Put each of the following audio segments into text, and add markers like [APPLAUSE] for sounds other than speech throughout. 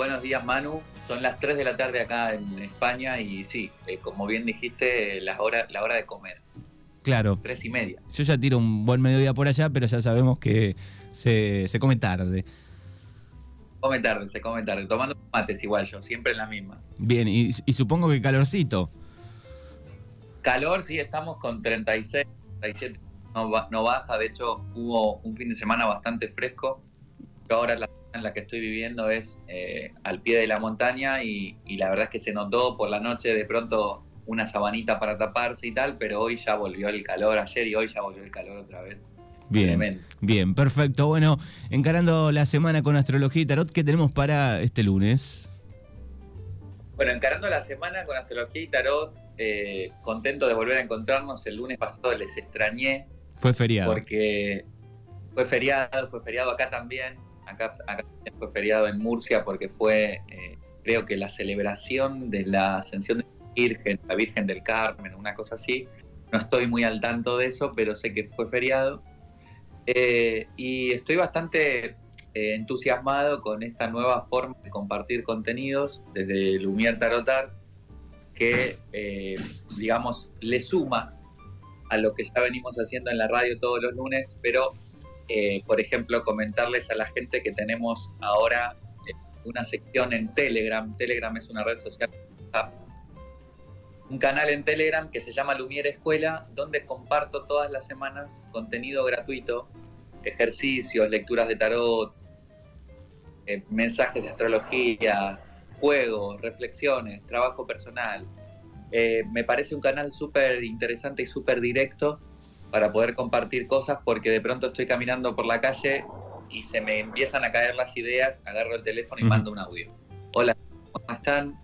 Buenos días, Manu. Son las 3 de la tarde acá en España y sí, eh, como bien dijiste, la hora, la hora de comer. Claro. Tres y media. Yo ya tiro un buen mediodía por allá, pero ya sabemos que se, se come tarde. Come tarde, se come tarde. Tomando mates igual yo, siempre en la misma. Bien, y, y supongo que calorcito. Calor, sí, estamos con 36, 37. No, no baja, de hecho hubo un fin de semana bastante fresco. Ahora la en la que estoy viviendo es eh, al pie de la montaña y, y la verdad es que se notó por la noche de pronto una sabanita para taparse y tal, pero hoy ya volvió el calor, ayer y hoy ya volvió el calor otra vez. Bien, Tremendo. bien, perfecto. Bueno, encarando la semana con astrología y tarot, ¿qué tenemos para este lunes? Bueno, encarando la semana con astrología y tarot, eh, contento de volver a encontrarnos. El lunes pasado les extrañé Fue feriado. porque fue feriado, fue feriado acá también. Acá, acá fue feriado en Murcia porque fue, eh, creo que la celebración de la ascensión de la Virgen, la Virgen del Carmen, una cosa así. No estoy muy al tanto de eso, pero sé que fue feriado. Eh, y estoy bastante eh, entusiasmado con esta nueva forma de compartir contenidos desde Lumière Tarotar, que, digamos, le suma a lo que ya venimos haciendo en la radio todos los lunes, pero, eh, por ejemplo, comentarles a la gente que tenemos ahora eh, una sección en Telegram. Telegram es una red social, un canal en Telegram que se llama Lumière Escuela, donde comparto todas las semanas contenido gratuito, ejercicios, lecturas de tarot, eh, mensajes de astrología, juegos, reflexiones, trabajo personal. Me parece un canal súper interesante y súper directo para poder compartir cosas porque de pronto estoy caminando por la calle y se me empiezan a caer las ideas, agarro el teléfono y mando un audio. Hola, ¿cómo están?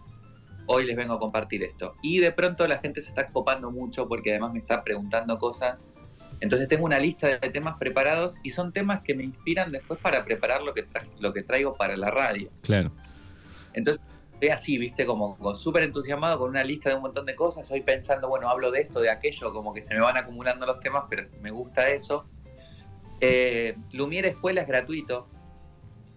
Hoy les vengo a compartir esto. Y de pronto la gente se está copando mucho porque además me está preguntando cosas. Entonces tengo una lista de temas preparados y son temas que me inspiran después para preparar lo que, tra- lo que traigo para la radio. Claro. Entonces estoy así, viste, como, como súper entusiasmado con una lista de un montón de cosas. Estoy pensando, bueno, hablo de esto, de aquello, como que se me van acumulando los temas, pero me gusta eso. Eh, Lumiere Escuela es gratuito,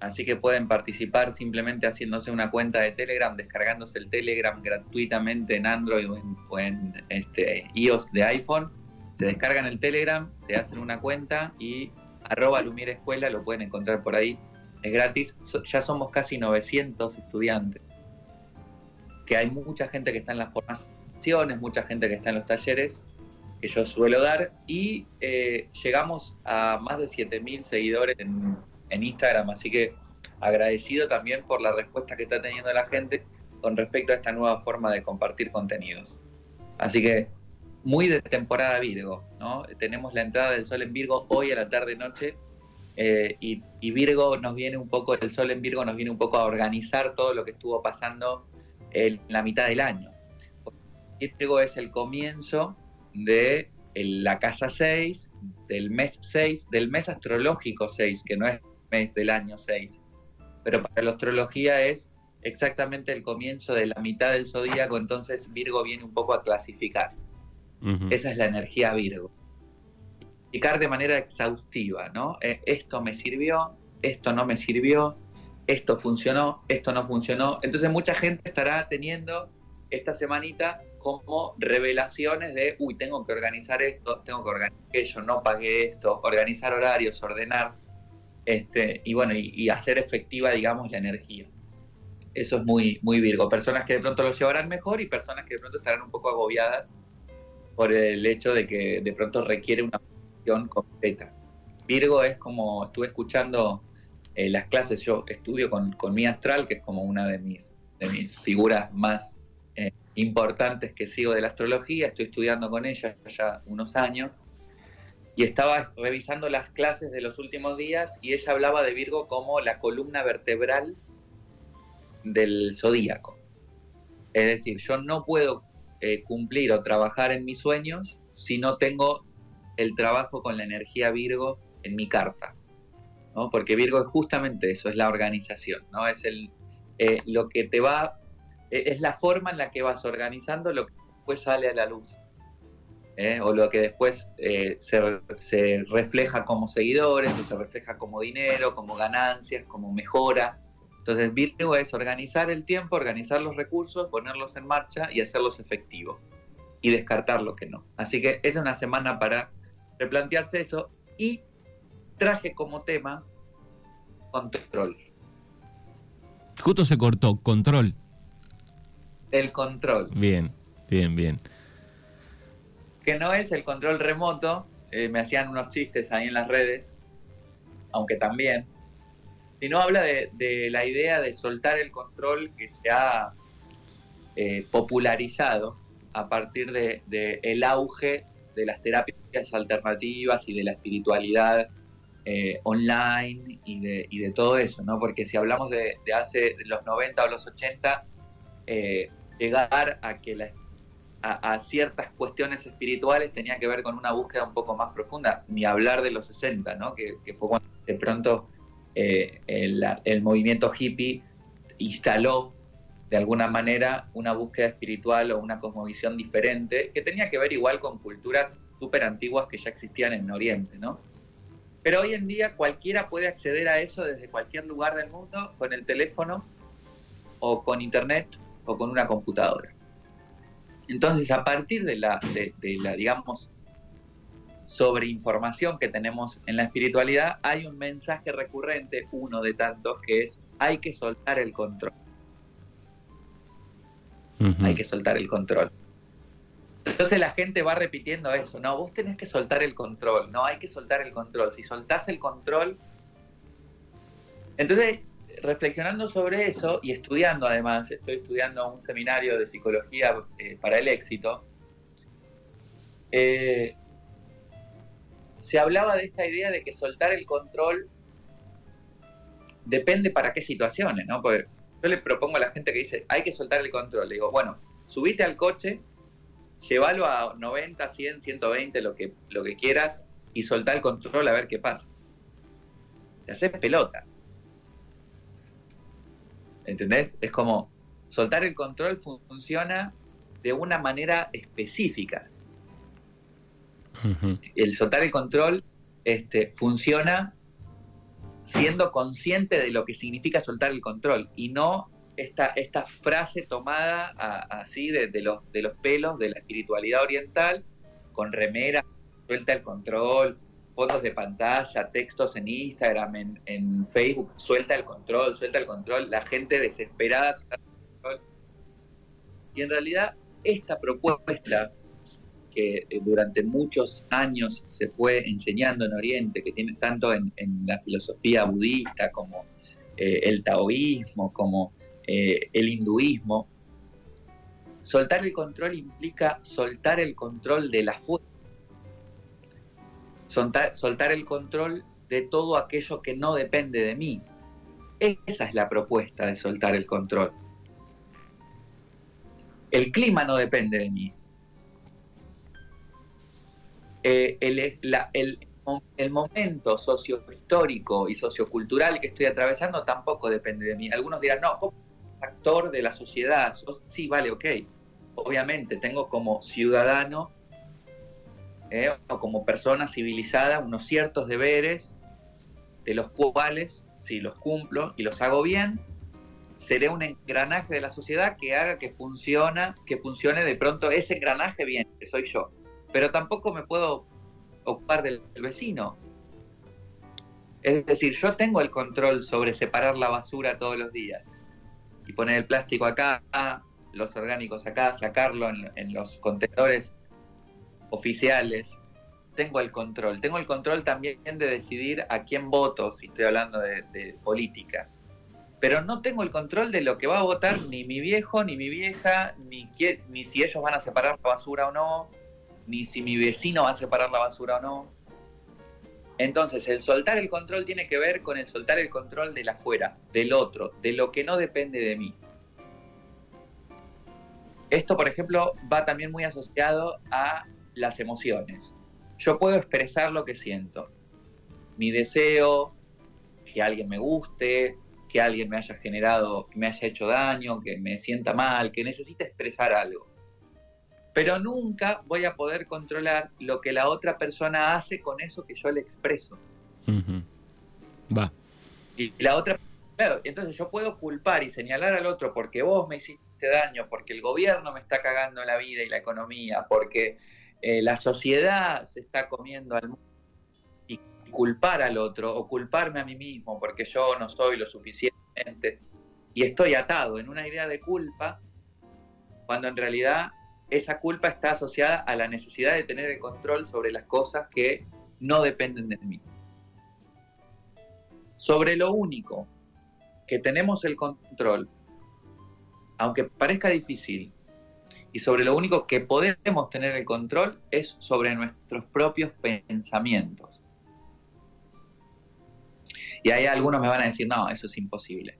así que pueden participar simplemente haciéndose una cuenta de Telegram, descargándose el Telegram gratuitamente en Android o en, o este, iOS de iPhone. Se descargan el Telegram, se hacen una cuenta y arroba Lumiere Escuela, lo pueden encontrar por ahí es gratis. Ya somos casi 900 estudiantes. Que hay mucha gente que está en las formaciones, mucha gente que está en los talleres que yo suelo dar y eh, llegamos a más de 7.000 seguidores en, Instagram, así que agradecido también por la respuesta que está teniendo la gente con respecto a esta nueva forma de compartir contenidos. Así que muy de temporada Virgo, ¿no? Tenemos la entrada del sol en Virgo hoy a la tarde-noche eh, y Virgo nos viene un poco, el sol en Virgo nos viene un poco a organizar todo lo que estuvo pasando en la mitad del año. Virgo es el comienzo de la casa 6, del mes 6, del mes astrológico 6, que no es mes del año 6, pero para la astrología es exactamente el comienzo de la mitad del zodíaco, entonces Virgo viene un poco a clasificar. Ujú. Esa es la energía Virgo. Explicar de manera exhaustiva, ¿no? Eh, esto me sirvió, esto no me sirvió, esto funcionó, esto no funcionó. Entonces mucha gente estará teniendo esta semanita como revelaciones de, uy, tengo que organizar esto, tengo que organizar aquello, no pagué esto, organizar horarios, ordenar, este, y bueno, y, hacer efectiva, digamos, la energía. Eso es muy, muy Virgo. Personas que de pronto lo llevarán mejor y personas que de pronto estarán un poco agobiadas por el hecho de que de pronto requiere una acción completa. Virgo es como, estuve escuchando eh, las clases, yo estudio con, con mi astral, que es como una de mis, de mis figuras más eh, importantes que sigo de la astrología, estoy estudiando con ella ya unos años, y estaba revisando las clases de los últimos días y ella hablaba de Virgo como la columna vertebral del zodíaco. Es decir, yo no puedo eh, cumplir o trabajar en mis sueños si no tengo el trabajo con la energía Virgo en mi carta. ¿No? Porque Virgo es justamente eso, es la organización, ¿no? Es el, eh, lo que te va, eh, es la forma en la que vas organizando lo que después sale a la luz. ¿eh? O lo que después eh, se, se refleja como seguidores, o se refleja como dinero, como ganancias, como mejora. Entonces, Virgo es organizar el tiempo, organizar los recursos, ponerlos en marcha y hacerlos efectivos. Y descartar lo que no. Así que es una semana para replantearse eso. Y traje como tema control. Justo se cortó, control. El control. Bien, bien, bien. Que no es el control remoto. Eh, me hacían unos chistes ahí en las redes, aunque también sino habla de, la idea de soltar el control que se ha eh, popularizado a partir del de, el auge de las terapias alternativas y de la espiritualidad eh, online y de, y de, todo eso, ¿no? Porque si hablamos de, hace los 90 o los 80, eh, llegar a que a, ciertas cuestiones espirituales tenía que ver con una búsqueda un poco más profunda, ni hablar de los 60, ¿no? Que, fue cuando de pronto eh, el, movimiento hippie instaló de alguna manera una búsqueda espiritual o una cosmovisión diferente que tenía que ver igual con culturas súper antiguas que ya existían en Oriente, ¿no? Pero hoy en día cualquiera puede acceder a eso desde cualquier lugar del mundo con el teléfono o con internet o con una computadora. Entonces, a partir de la, de la digamos, sobre información que tenemos en la espiritualidad, hay un mensaje recurrente, uno de tantos, que es hay que soltar el control. Hay que soltar el control. Entonces la gente va repitiendo eso, no, vos tenés que soltar el control, no, hay que soltar el control. Si soltás el control... Entonces, reflexionando sobre eso y estudiando además, estoy estudiando un seminario de psicología eh, para el éxito, eh, se hablaba de esta idea de que soltar el control depende para qué situaciones, ¿no? Porque yo le propongo a la gente que dice, hay que soltar el control. Le digo, bueno, subite al coche, llévalo a 90, 100, 120, lo que, lo que quieras, y soltar el control a ver qué pasa. Te haces pelota. ¿Entendés? Es como, soltar el control funciona de una manera específica. El soltar el control este, funciona siendo consciente de lo que significa soltar el control y no esta, esta frase tomada así de, los, de los pelos de la espiritualidad oriental con remera, suelta el control, fotos de pantalla, textos en Instagram, en, Facebook, suelta el control, suelta el control, la gente desesperada. Y en realidad esta propuesta que eh, durante muchos años se fue enseñando en Oriente, que tiene tanto en, la filosofía budista como eh, el taoísmo, como eh, el hinduismo, soltar el control implica soltar el control de la fuerza, soltar, el control de todo aquello que no depende de mí. Esa es la propuesta de soltar el control. El clima no depende de mí, eh, el, el, momento sociohistórico y sociocultural que estoy atravesando tampoco depende de mí. Algunos dirán, no, como actor de la sociedad, sí, vale, ok. Obviamente, tengo como ciudadano eh, o como persona civilizada unos ciertos deberes de los cuales, si los cumplo y los hago bien, seré un engranaje de la sociedad que haga que funciona, que funcione de pronto ese engranaje bien, que soy yo pero tampoco me puedo ocupar del, vecino. Es decir, yo tengo el control sobre separar la basura todos los días poner el plástico acá, los orgánicos acá, sacarlo en, los contenedores oficiales. Tengo el control. Tengo el control también de decidir a quién voto, si estoy hablando de, política. Pero no tengo el control de lo que va a votar ni mi viejo, ni mi vieja, ni, ni si ellos van a separar la basura o no, ni si mi vecino va a separar la basura o no. Entonces, el soltar el control tiene que ver con el soltar el control del afuera, del otro, de lo que no depende de mí. Esto, por ejemplo, va también muy asociado a las emociones. Yo puedo expresar lo que siento. Mi deseo, que alguien me guste, que alguien me haya generado, que me haya hecho daño, que me sienta mal, que necesite expresar algo pero nunca voy a poder controlar lo que la otra persona hace con eso que yo le expreso. Va. Y la otra Claro, entonces yo puedo culpar y señalar al otro porque vos me hiciste daño, porque el gobierno me está cagando la vida y la economía, porque eh, la sociedad se está comiendo al mundo y culpar al otro o culparme a mí mismo porque yo no soy lo suficientemente y estoy atado en una idea de culpa cuando en realidad esa culpa está asociada a la necesidad de tener el control sobre las cosas que no dependen de mí. Sobre lo único que tenemos el control, aunque parezca difícil, y sobre lo único que podemos tener el control es sobre nuestros propios pensamientos. Y ahí algunos me van a decir, no, eso es imposible.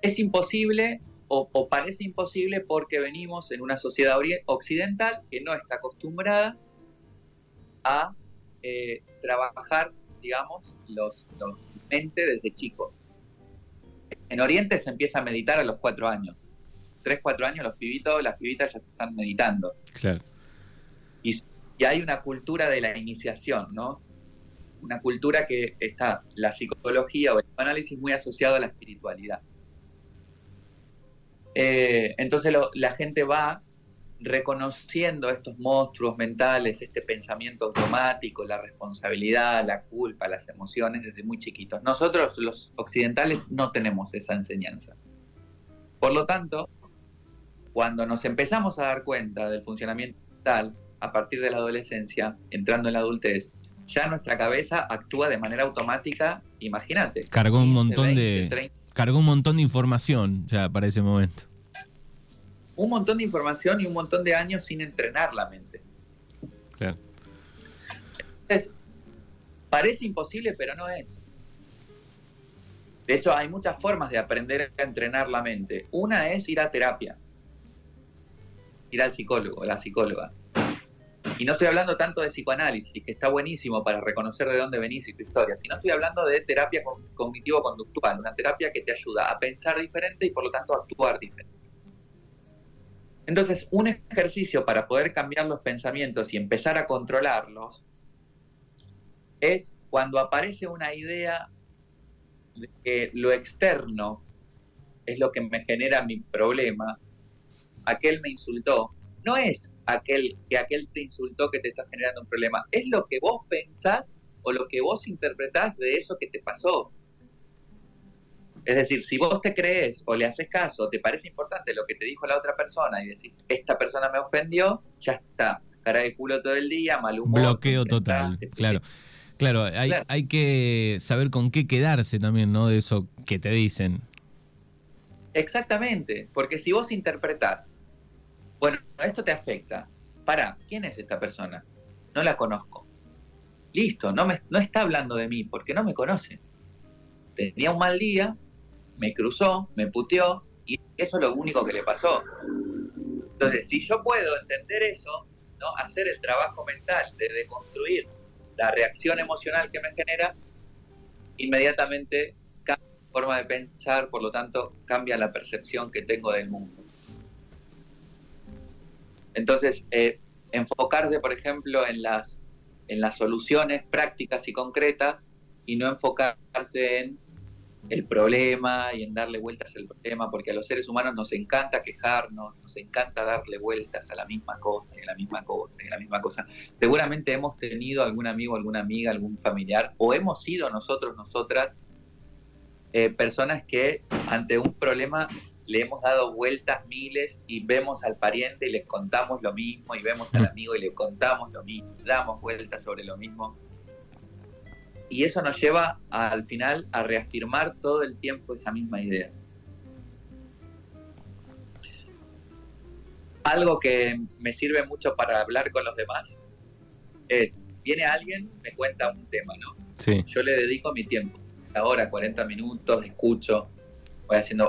Es imposible o, parece imposible porque venimos en una sociedad occidental que no está acostumbrada a eh, trabajar, digamos, los, los mente desde chicos. En Oriente se empieza a meditar a los cuatro años. Tres, cuatro años los pibitos, las pibitas ya están meditando. Claro. Y, hay una cultura de la iniciación, ¿no? Una cultura que está la psicología o el análisis muy asociado a la espiritualidad. Eh, entonces la gente va reconociendo estos monstruos mentales, este pensamiento automático, la responsabilidad, la culpa, las emociones desde muy chiquitos. Nosotros los occidentales no tenemos esa enseñanza. Por lo tanto, cuando nos empezamos a dar cuenta del funcionamiento mental a partir de la adolescencia, entrando en la adultez, ya nuestra cabeza actúa de manera automática, imagínate. Cargó un montón de cargó un montón de información ya para ese momento un montón de información y un montón de años sin entrenar la mente. Claro. Entonces, parece imposible, pero no es. De hecho, hay muchas formas de aprender a entrenar la mente. Una es ir a terapia, ir al psicólogo, a la psicóloga. Y no estoy hablando tanto de psicoanálisis, que está buenísimo para reconocer de dónde venís y tu historia, sino estoy hablando de terapia cognitivo-conductual, una terapia que te ayuda a pensar diferente y por lo tanto a actuar diferente. Entonces, un ejercicio para poder cambiar los pensamientos y empezar a controlarlos es cuando aparece una idea de que lo externo es lo que me genera mi problema, aquel me insultó, no es aquel que aquel te insultó que te está generando un problema, es lo que vos pensás o lo que vos interpretás de eso que te pasó. Es decir, si vos te crees o le haces caso, te parece importante lo que te dijo la otra persona y decís, esta persona me ofendió, ya está, cara de culo todo el día, mal humor. Bloqueo total, claro. Claro, hay, hay que saber con qué quedarse también, ¿no? De eso que te dicen. Exactamente, porque si vos interpretás, bueno, esto te afecta, para, ¿quién es esta persona? No la conozco. Listo, no, me, está hablando de mí porque no me conoce. Tenía un mal día, me cruzó, me puteó, y eso es lo único que le pasó. Entonces, si yo puedo entender eso, hacer el trabajo mental de deconstruir la reacción emocional que me genera, inmediatamente cambia la forma de pensar, por lo tanto, cambia la percepción que tengo del mundo. Entonces, eh, enfocarse, por ejemplo, en las, en las soluciones prácticas y concretas y no enfocarse en el problema y en darle vueltas al problema, porque a los seres humanos nos encanta quejarnos, nos encanta darle vueltas a la misma cosa y a la misma cosa y a la misma cosa. Seguramente hemos tenido algún amigo, alguna amiga, algún familiar, o hemos sido nosotros, nosotras, eh, personas que ante un problema le hemos dado vueltas miles y vemos al pariente y les contamos lo mismo y vemos al amigo y le contamos lo mismo, damos vueltas sobre lo mismo y eso nos lleva al final a reafirmar todo el tiempo esa misma idea. Algo que me sirve mucho para hablar con los demás es, viene alguien, me cuenta un tema, ¿no? Sí. Yo le dedico mi tiempo, ahora 40 minutos, escucho,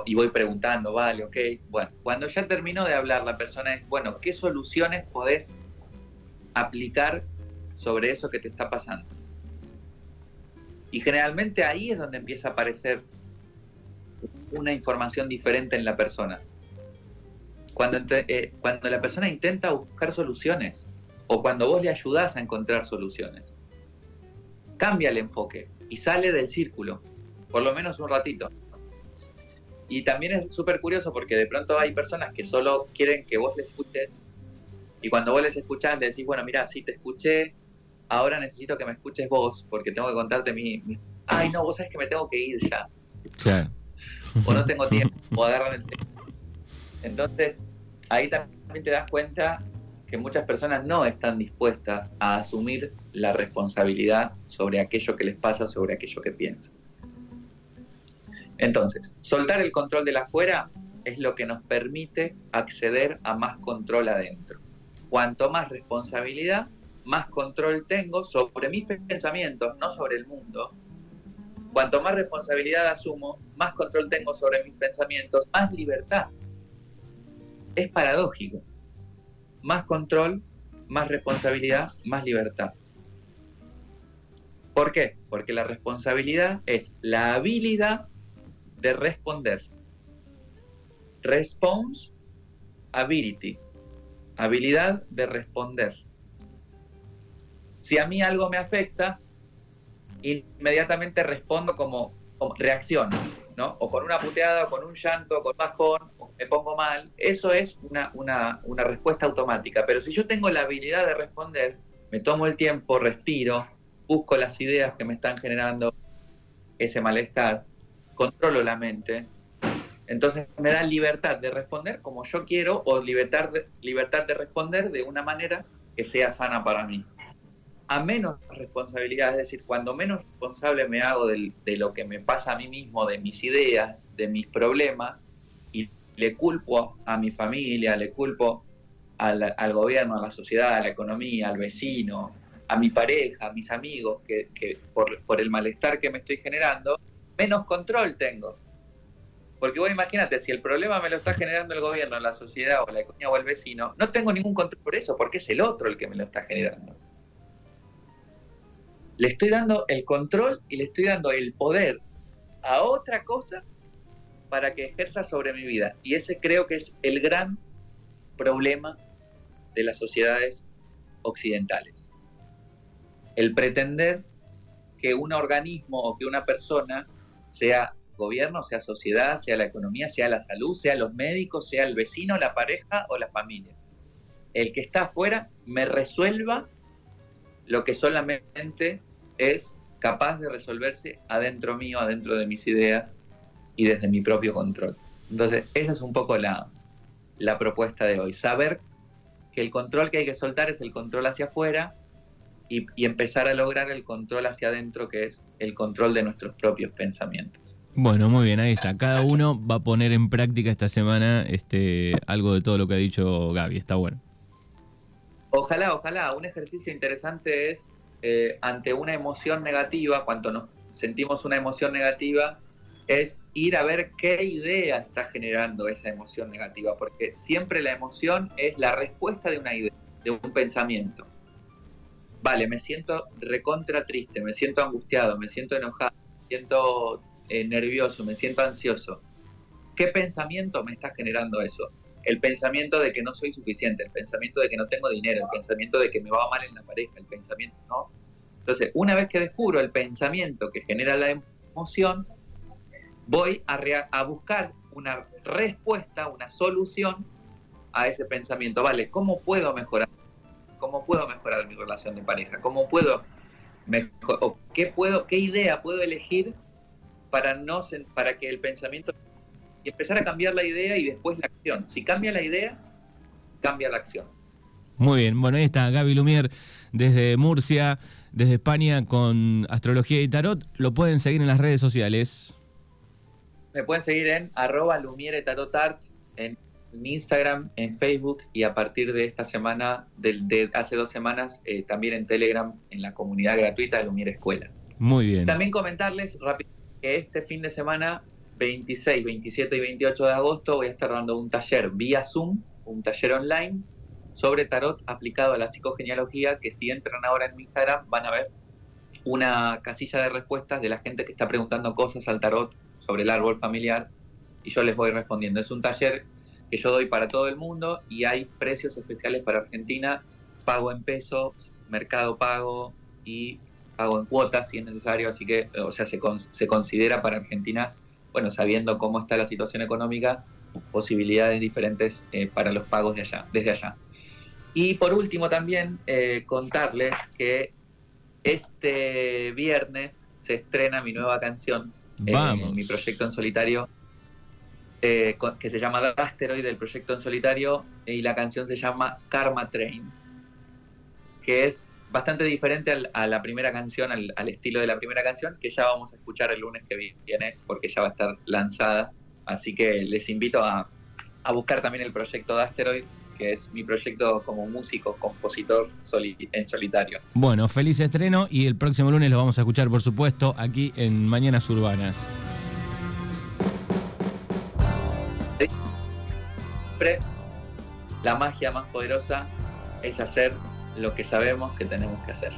y voy preguntando, vale, ok. Bueno, cuando ya termino de hablar, la persona es, bueno, ¿qué soluciones podés aplicar sobre eso que te está pasando? Y generalmente ahí es donde empieza a aparecer una información diferente en la persona. Cuando, eh, cuando la persona intenta buscar soluciones o cuando vos le ayudás a encontrar soluciones. Cambia el enfoque y sale del círculo. por lo menos un ratito. Y también es súper curioso porque de pronto hay personas que solo quieren que vos les escuches y cuando vos les escuchás le decís, bueno, mira, sí te escuché, ahora necesito que me escuches vos porque tengo que contarte mi... Ay, no, vos sabés que me tengo que ir ya. Claro. O no tengo [LAUGHS] tiempo, o agarran el tiempo. Entonces, ahí también te das cuenta que muchas personas no están dispuestas a asumir la responsabilidad sobre aquello que les pasa, sobre aquello que piensan. Entonces, soltar el control de la afuera es lo que nos permite acceder a más control adentro. Cuanto más responsabilidad, más control tengo sobre mis pensamientos, no sobre el mundo. Cuanto más responsabilidad asumo, más control tengo sobre mis pensamientos, más libertad. Es paradójico. Más control, más responsabilidad, más libertad. ¿Por qué? Porque la responsabilidad es la habilidad de responder. Response ability. Habilidad de responder. Si a mí algo me afecta, inmediatamente respondo como, reacción, ¿no? O con una puteada, o con un llanto, o con bajón, o me pongo mal. Eso es una, una, una respuesta automática. Pero si yo tengo la habilidad de responder, me tomo el tiempo, respiro, busco las ideas que me están generando ese malestar, controlo la mente, entonces me da libertad de responder como yo quiero o libertad de, libertad de responder de una manera que sea sana para mí. A menos responsabilidad, es decir, cuando menos responsable me hago de, lo que me pasa a mí mismo, de mis ideas, de mis problemas, y le culpo a mi familia, le culpo al, gobierno, a la sociedad, a la economía, al vecino, a mi pareja, a mis amigos, que, por el malestar que me estoy generando, menos control tengo. Porque vos imagínate, si el problema me lo está generando el gobierno, la sociedad o la economía o el vecino, no tengo ningún control por eso, porque es el otro el que me lo está generando. Le estoy dando el control y le estoy dando el poder a otra cosa para que ejerza sobre mi vida. Y ese creo que es el gran problema de las sociedades occidentales. El pretender que un organismo o que una persona sea gobierno, sea sociedad, sea la economía, sea la salud, sea los médicos, sea el vecino, la pareja o la familia. El que está afuera me resuelva lo que solamente es capaz de resolverse adentro mío, adentro de mis ideas y desde mi propio control. Entonces, esa es un poco la, la propuesta de hoy. Saber que el control que hay que soltar es el control hacia afuera y, empezar a lograr el control hacia adentro, que es el control de nuestros propios pensamientos. Bueno, muy bien, ahí está. Cada uno va a poner en práctica esta semana este, algo de todo lo que ha dicho Gaby. Está bueno. Ojalá, ojalá. Un ejercicio interesante es eh, ante una emoción negativa, cuando nos sentimos una emoción negativa, es ir a ver qué idea está generando esa emoción negativa, porque siempre la emoción es la respuesta de una idea, de un pensamiento vale, me siento recontra triste, me siento angustiado, me siento enojado, me siento eh, nervioso, me siento ansioso. ¿Qué pensamiento me está generando eso? El pensamiento de que no soy suficiente, el pensamiento de que no tengo dinero, el pensamiento de que me va mal en la pareja, el pensamiento, ¿no? Entonces, una vez que descubro el pensamiento que genera la emoción, voy a, a buscar una respuesta, una solución a ese pensamiento. Vale, ¿cómo puedo mejorar? ¿Cómo puedo mejorar mi relación de pareja? ¿Cómo puedo o qué puedo, qué idea puedo elegir para no para que el pensamiento y empezar a cambiar la idea y después la acción. Si cambia la idea, cambia la acción. Muy bien, bueno, ahí está Gaby Lumier desde Murcia, desde España con Astrología y Tarot. Lo pueden seguir en las redes sociales. Me pueden seguir en arroba Lumiere Tarot Art en en Instagram, en Facebook y a partir de esta semana, de, hace dos semanas, eh, también en Telegram, en la comunidad gratuita de Lumiere Escuela. Muy bien. También comentarles rápido que este fin de semana, 26, 27 y 28 de agosto, voy a estar dando un taller vía Zoom, un taller online sobre tarot aplicado a la psicogenealogía, que si entran ahora en mi Instagram van a ver una casilla de respuestas de la gente que está preguntando cosas al tarot sobre el árbol familiar y yo les voy respondiendo. Es un taller que yo doy para todo el mundo y hay precios especiales para Argentina, pago en pesos, mercado pago y pago en cuotas si es necesario, así que, o sea, se, se considera para Argentina, bueno, sabiendo cómo está la situación económica, posibilidades diferentes eh, para los pagos de allá, desde allá. Y por último también eh, contarles que este viernes se estrena mi nueva canción, Vamos. mi proyecto en solitario, que se llama Asteroid, del proyecto en solitario, y la canción se llama Karma Train, que es bastante diferente a la primera canción, al, estilo de la primera canción, que ya vamos a escuchar el lunes que viene, porque ya va a estar lanzada. Así que les invito a, buscar también el proyecto de Asteroid, que es mi proyecto como músico, compositor en solitario. Bueno, feliz estreno y el próximo lunes lo vamos a escuchar, por supuesto, aquí en Mañanas Urbanas. Siempre la magia más poderosa es hacer lo que sabemos que tenemos que hacer.